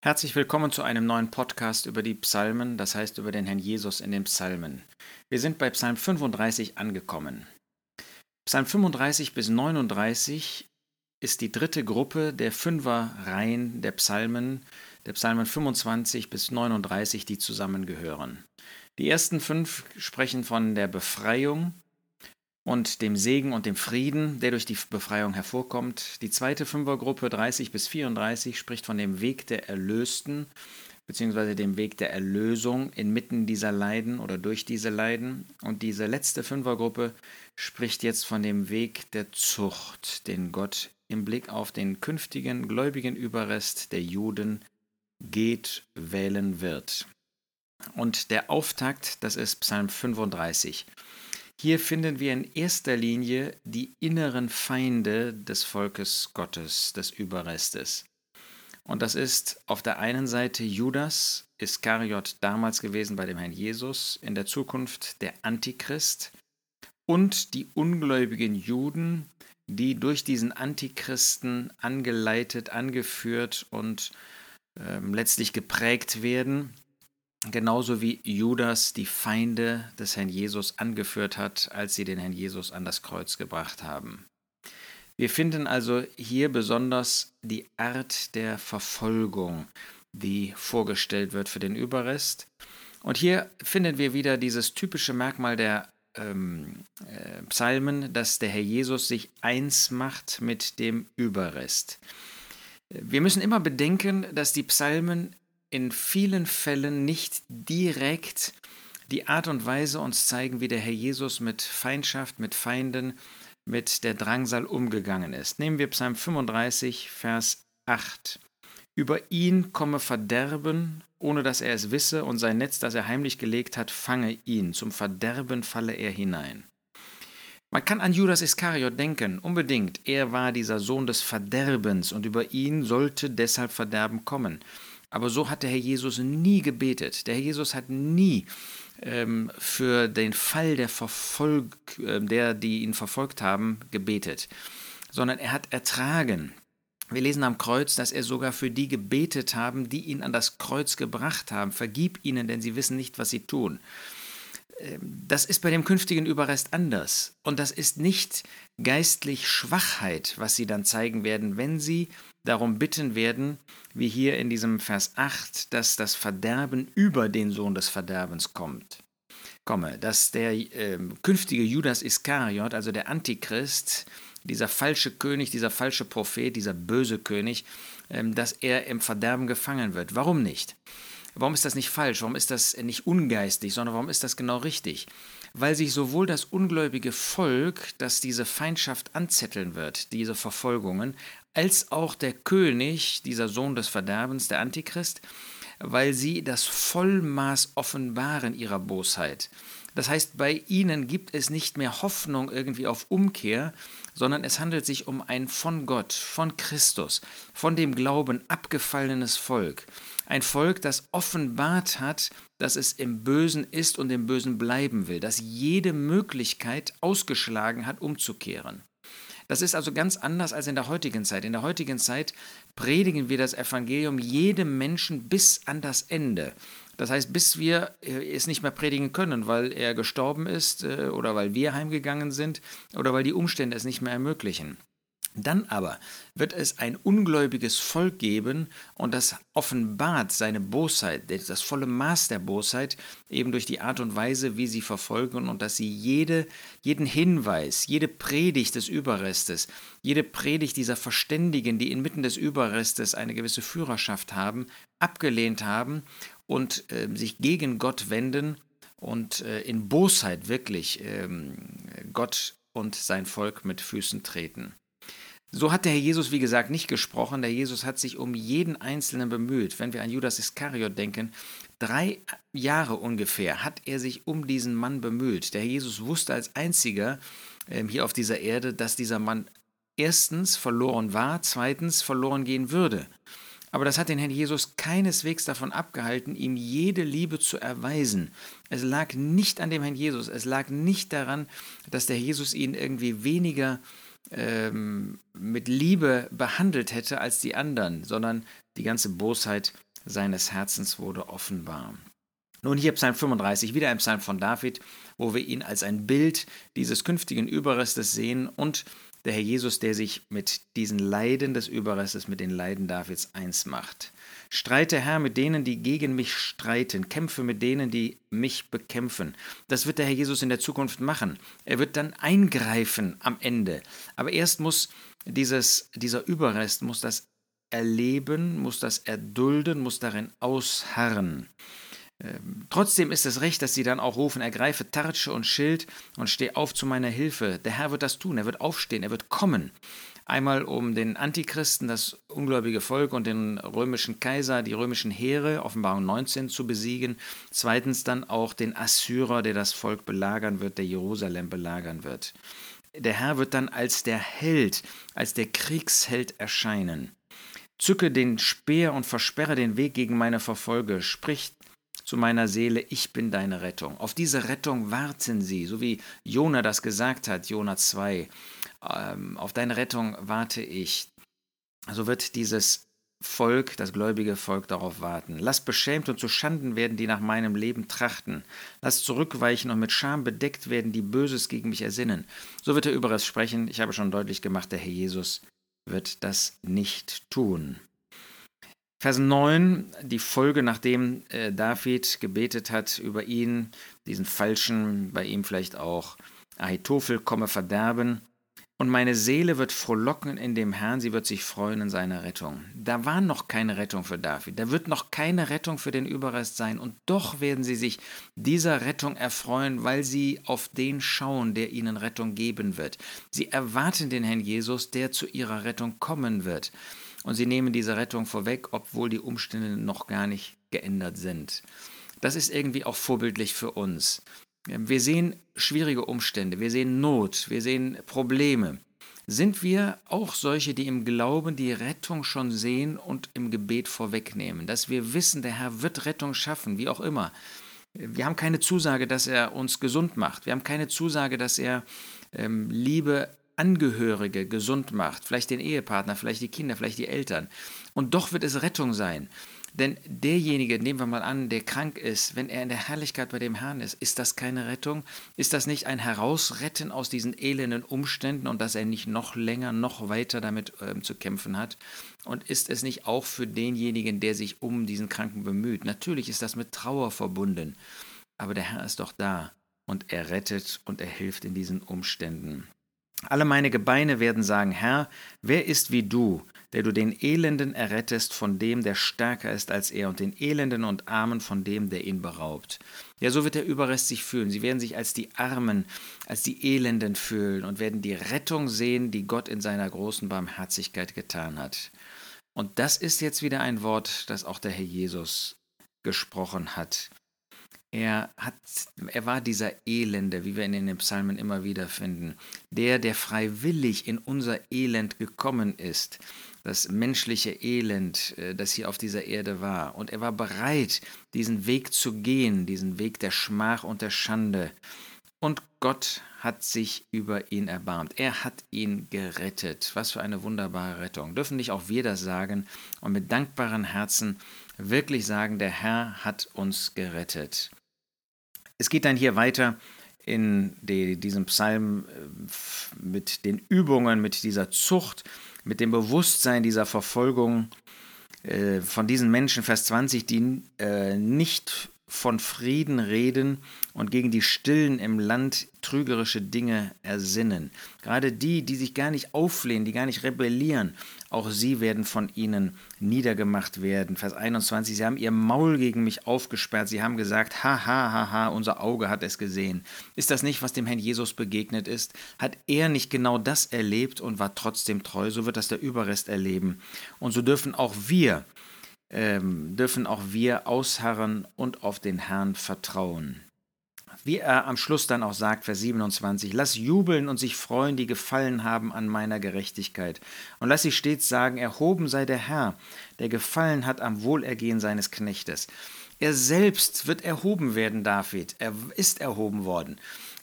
Herzlich willkommen zu einem neuen Podcast über die Psalmen, das heißt über den Herrn Jesus in den Psalmen. Wir sind bei Psalm 35 angekommen. Psalm 35 bis 39 ist die dritte Gruppe der Fünferreihen der Psalmen, der Psalmen 25 bis 39, die zusammengehören. Die ersten fünf sprechen von der Befreiung, und dem Segen und dem Frieden, der durch die Befreiung hervorkommt. Die zweite Fünfergruppe 30 bis 34 spricht von dem Weg der Erlösten beziehungsweise dem Weg der Erlösung inmitten dieser Leiden oder durch diese Leiden. Und diese letzte Fünfergruppe spricht jetzt von dem Weg der Zucht, den Gott im Blick auf den künftigen gläubigen Überrest der Juden geht, wählen wird. Und der Auftakt, das ist Psalm 35. Hier finden wir in erster Linie die inneren Feinde des Volkes Gottes, des Überrestes. Und das ist auf der einen Seite Judas, Iskariot damals gewesen bei dem Herrn Jesus, in der Zukunft der Antichrist und die ungläubigen Juden, die durch diesen Antichristen angeleitet, angeführt und äh, letztlich geprägt werden genauso wie Judas die Feinde des Herrn Jesus angeführt hat, als sie den Herrn Jesus an das Kreuz gebracht haben. Wir finden also hier besonders die Art der Verfolgung, die vorgestellt wird für den Überrest. Und hier finden wir wieder dieses typische Merkmal der ähm, äh, Psalmen, dass der Herr Jesus sich eins macht mit dem Überrest. Wir müssen immer bedenken, dass die Psalmen in vielen Fällen nicht direkt die Art und Weise uns zeigen, wie der Herr Jesus mit Feindschaft, mit Feinden, mit der Drangsal umgegangen ist. Nehmen wir Psalm 35, Vers 8. Über ihn komme Verderben, ohne dass er es wisse, und sein Netz, das er heimlich gelegt hat, fange ihn. Zum Verderben falle er hinein. Man kann an Judas Iskariot denken, unbedingt. Er war dieser Sohn des Verderbens und über ihn sollte deshalb Verderben kommen. Aber so hat der Herr Jesus nie gebetet. Der Herr Jesus hat nie ähm, für den Fall der Verfolg, äh, der, die ihn verfolgt haben, gebetet, sondern er hat ertragen. Wir lesen am Kreuz, dass er sogar für die gebetet haben, die ihn an das Kreuz gebracht haben. Vergib ihnen, denn sie wissen nicht, was sie tun. Ähm, das ist bei dem künftigen Überrest anders. Und das ist nicht geistlich Schwachheit, was sie dann zeigen werden, wenn sie darum bitten werden, wie hier in diesem Vers 8, dass das Verderben über den Sohn des Verderbens kommt. Komme, dass der äh, künftige Judas Iskariot, also der Antichrist, dieser falsche König, dieser falsche Prophet, dieser böse König, äh, dass er im Verderben gefangen wird. Warum nicht? Warum ist das nicht falsch? Warum ist das nicht ungeistig, sondern warum ist das genau richtig? Weil sich sowohl das ungläubige Volk, das diese Feindschaft anzetteln wird, diese Verfolgungen, als auch der König, dieser Sohn des Verderbens, der Antichrist, weil sie das Vollmaß offenbaren ihrer Bosheit. Das heißt, bei ihnen gibt es nicht mehr Hoffnung irgendwie auf Umkehr, sondern es handelt sich um ein von Gott, von Christus, von dem Glauben abgefallenes Volk. Ein Volk, das offenbart hat, dass es im Bösen ist und im Bösen bleiben will, das jede Möglichkeit ausgeschlagen hat, umzukehren. Das ist also ganz anders als in der heutigen Zeit. In der heutigen Zeit predigen wir das Evangelium jedem Menschen bis an das Ende. Das heißt, bis wir äh, es nicht mehr predigen können, weil er gestorben ist äh, oder weil wir heimgegangen sind oder weil die Umstände es nicht mehr ermöglichen. Dann aber wird es ein ungläubiges Volk geben und das offenbart seine Bosheit, das volle Maß der Bosheit, eben durch die Art und Weise, wie sie verfolgen und dass sie jede, jeden Hinweis, jede Predigt des Überrestes, jede Predigt dieser Verständigen, die inmitten des Überrestes eine gewisse Führerschaft haben, abgelehnt haben und äh, sich gegen Gott wenden und äh, in Bosheit wirklich äh, Gott und sein Volk mit Füßen treten. So hat der Herr Jesus, wie gesagt, nicht gesprochen. Der Jesus hat sich um jeden Einzelnen bemüht. Wenn wir an Judas Iskariot denken, drei Jahre ungefähr hat er sich um diesen Mann bemüht. Der Herr Jesus wusste als einziger äh, hier auf dieser Erde, dass dieser Mann erstens verloren war, zweitens verloren gehen würde. Aber das hat den Herrn Jesus keineswegs davon abgehalten, ihm jede Liebe zu erweisen. Es lag nicht an dem Herrn Jesus, es lag nicht daran, dass der Jesus ihn irgendwie weniger ähm, mit Liebe behandelt hätte als die anderen, sondern die ganze Bosheit seines Herzens wurde offenbar. Nun hier Psalm 35, wieder ein Psalm von David, wo wir ihn als ein Bild dieses künftigen Überrestes sehen und der Herr Jesus, der sich mit diesen Leiden des Überrestes, mit den Leiden Davids eins macht. Streite, Herr, mit denen, die gegen mich streiten, kämpfe mit denen, die mich bekämpfen. Das wird der Herr Jesus in der Zukunft machen. Er wird dann eingreifen am Ende. Aber erst muss dieses, dieser Überrest, muss das erleben, muss das erdulden, muss darin ausharren. Ähm, trotzdem ist es recht, dass sie dann auch rufen, ergreife Tartsche und Schild und steh auf zu meiner Hilfe. Der Herr wird das tun, er wird aufstehen, er wird kommen. Einmal um den Antichristen, das ungläubige Volk und den römischen Kaiser, die römischen Heere, Offenbarung 19, zu besiegen. Zweitens dann auch den Assyrer, der das Volk belagern wird, der Jerusalem belagern wird. Der Herr wird dann als der Held, als der Kriegsheld erscheinen. Zücke den Speer und versperre den Weg gegen meine Verfolger, spricht zu meiner Seele, ich bin deine Rettung. Auf diese Rettung warten sie, so wie Jona das gesagt hat, Jona 2. Ähm, auf deine Rettung warte ich. So wird dieses Volk, das gläubige Volk darauf warten. Lass beschämt und zu Schanden werden, die nach meinem Leben trachten. Lass zurückweichen und mit Scham bedeckt werden, die Böses gegen mich ersinnen. So wird er über es sprechen. Ich habe schon deutlich gemacht, der Herr Jesus wird das nicht tun. Vers 9, die Folge, nachdem äh, David gebetet hat über ihn, diesen falschen, bei ihm vielleicht auch Ahitophel komme verderben. Und meine Seele wird frohlocken in dem Herrn, sie wird sich freuen in seiner Rettung. Da war noch keine Rettung für David, da wird noch keine Rettung für den Überrest sein, und doch werden sie sich dieser Rettung erfreuen, weil sie auf den schauen, der ihnen Rettung geben wird. Sie erwarten den Herrn Jesus, der zu ihrer Rettung kommen wird und sie nehmen diese Rettung vorweg, obwohl die Umstände noch gar nicht geändert sind. Das ist irgendwie auch vorbildlich für uns. Wir sehen schwierige Umstände, wir sehen Not, wir sehen Probleme. Sind wir auch solche, die im Glauben die Rettung schon sehen und im Gebet vorwegnehmen, dass wir wissen, der Herr wird Rettung schaffen, wie auch immer. Wir haben keine Zusage, dass er uns gesund macht. Wir haben keine Zusage, dass er ähm, Liebe Angehörige gesund macht, vielleicht den Ehepartner, vielleicht die Kinder, vielleicht die Eltern. Und doch wird es Rettung sein. Denn derjenige, nehmen wir mal an, der krank ist, wenn er in der Herrlichkeit bei dem Herrn ist, ist das keine Rettung? Ist das nicht ein Herausretten aus diesen elenden Umständen und dass er nicht noch länger, noch weiter damit äh, zu kämpfen hat? Und ist es nicht auch für denjenigen, der sich um diesen Kranken bemüht? Natürlich ist das mit Trauer verbunden, aber der Herr ist doch da und er rettet und er hilft in diesen Umständen. Alle meine Gebeine werden sagen, Herr, wer ist wie du, der du den Elenden errettest von dem, der stärker ist als er, und den Elenden und Armen von dem, der ihn beraubt. Ja, so wird der Überrest sich fühlen. Sie werden sich als die Armen, als die Elenden fühlen und werden die Rettung sehen, die Gott in seiner großen Barmherzigkeit getan hat. Und das ist jetzt wieder ein Wort, das auch der Herr Jesus gesprochen hat. Er, hat, er war dieser Elende, wie wir ihn in den Psalmen immer wieder finden, der, der freiwillig in unser Elend gekommen ist, das menschliche Elend, äh, das hier auf dieser Erde war. Und er war bereit, diesen Weg zu gehen, diesen Weg der Schmach und der Schande. Und Gott hat sich über ihn erbarmt. Er hat ihn gerettet. Was für eine wunderbare Rettung. Dürfen nicht auch wir das sagen und mit dankbaren Herzen wirklich sagen, der Herr hat uns gerettet. Es geht dann hier weiter in die, diesem Psalm äh, mit den Übungen, mit dieser Zucht, mit dem Bewusstsein dieser Verfolgung äh, von diesen Menschen, Vers 20, die äh, nicht von Frieden reden und gegen die Stillen im Land trügerische Dinge ersinnen. Gerade die, die sich gar nicht auflehnen, die gar nicht rebellieren, auch sie werden von ihnen niedergemacht werden. Vers 21, sie haben ihr Maul gegen mich aufgesperrt, sie haben gesagt, ha, ha, ha, ha, unser Auge hat es gesehen. Ist das nicht, was dem Herrn Jesus begegnet ist? Hat er nicht genau das erlebt und war trotzdem treu? So wird das der Überrest erleben. Und so dürfen auch wir ähm, dürfen auch wir ausharren und auf den Herrn vertrauen. Wie er am Schluss dann auch sagt, Vers 27, lass jubeln und sich freuen, die gefallen haben an meiner Gerechtigkeit. Und lass sie stets sagen, erhoben sei der Herr, der gefallen hat am Wohlergehen seines Knechtes. Er selbst wird erhoben werden, David. Er ist erhoben worden.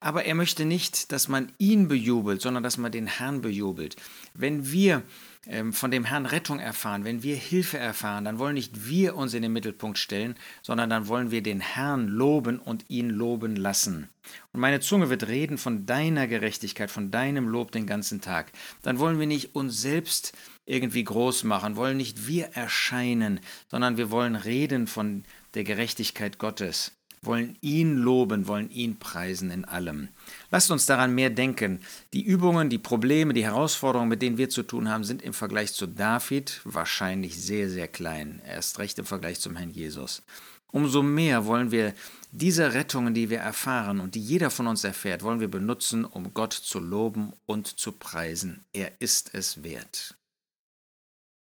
Aber er möchte nicht, dass man ihn bejubelt, sondern dass man den Herrn bejubelt. Wenn wir von dem Herrn Rettung erfahren, wenn wir Hilfe erfahren, dann wollen nicht wir uns in den Mittelpunkt stellen, sondern dann wollen wir den Herrn loben und ihn loben lassen. Und meine Zunge wird reden von deiner Gerechtigkeit, von deinem Lob den ganzen Tag. Dann wollen wir nicht uns selbst irgendwie groß machen, wollen nicht wir erscheinen, sondern wir wollen reden von der Gerechtigkeit Gottes wollen ihn loben, wollen ihn preisen in allem. Lasst uns daran mehr denken. Die Übungen, die Probleme, die Herausforderungen, mit denen wir zu tun haben, sind im Vergleich zu David wahrscheinlich sehr, sehr klein. Erst recht im Vergleich zum Herrn Jesus. Umso mehr wollen wir diese Rettungen, die wir erfahren und die jeder von uns erfährt, wollen wir benutzen, um Gott zu loben und zu preisen. Er ist es wert.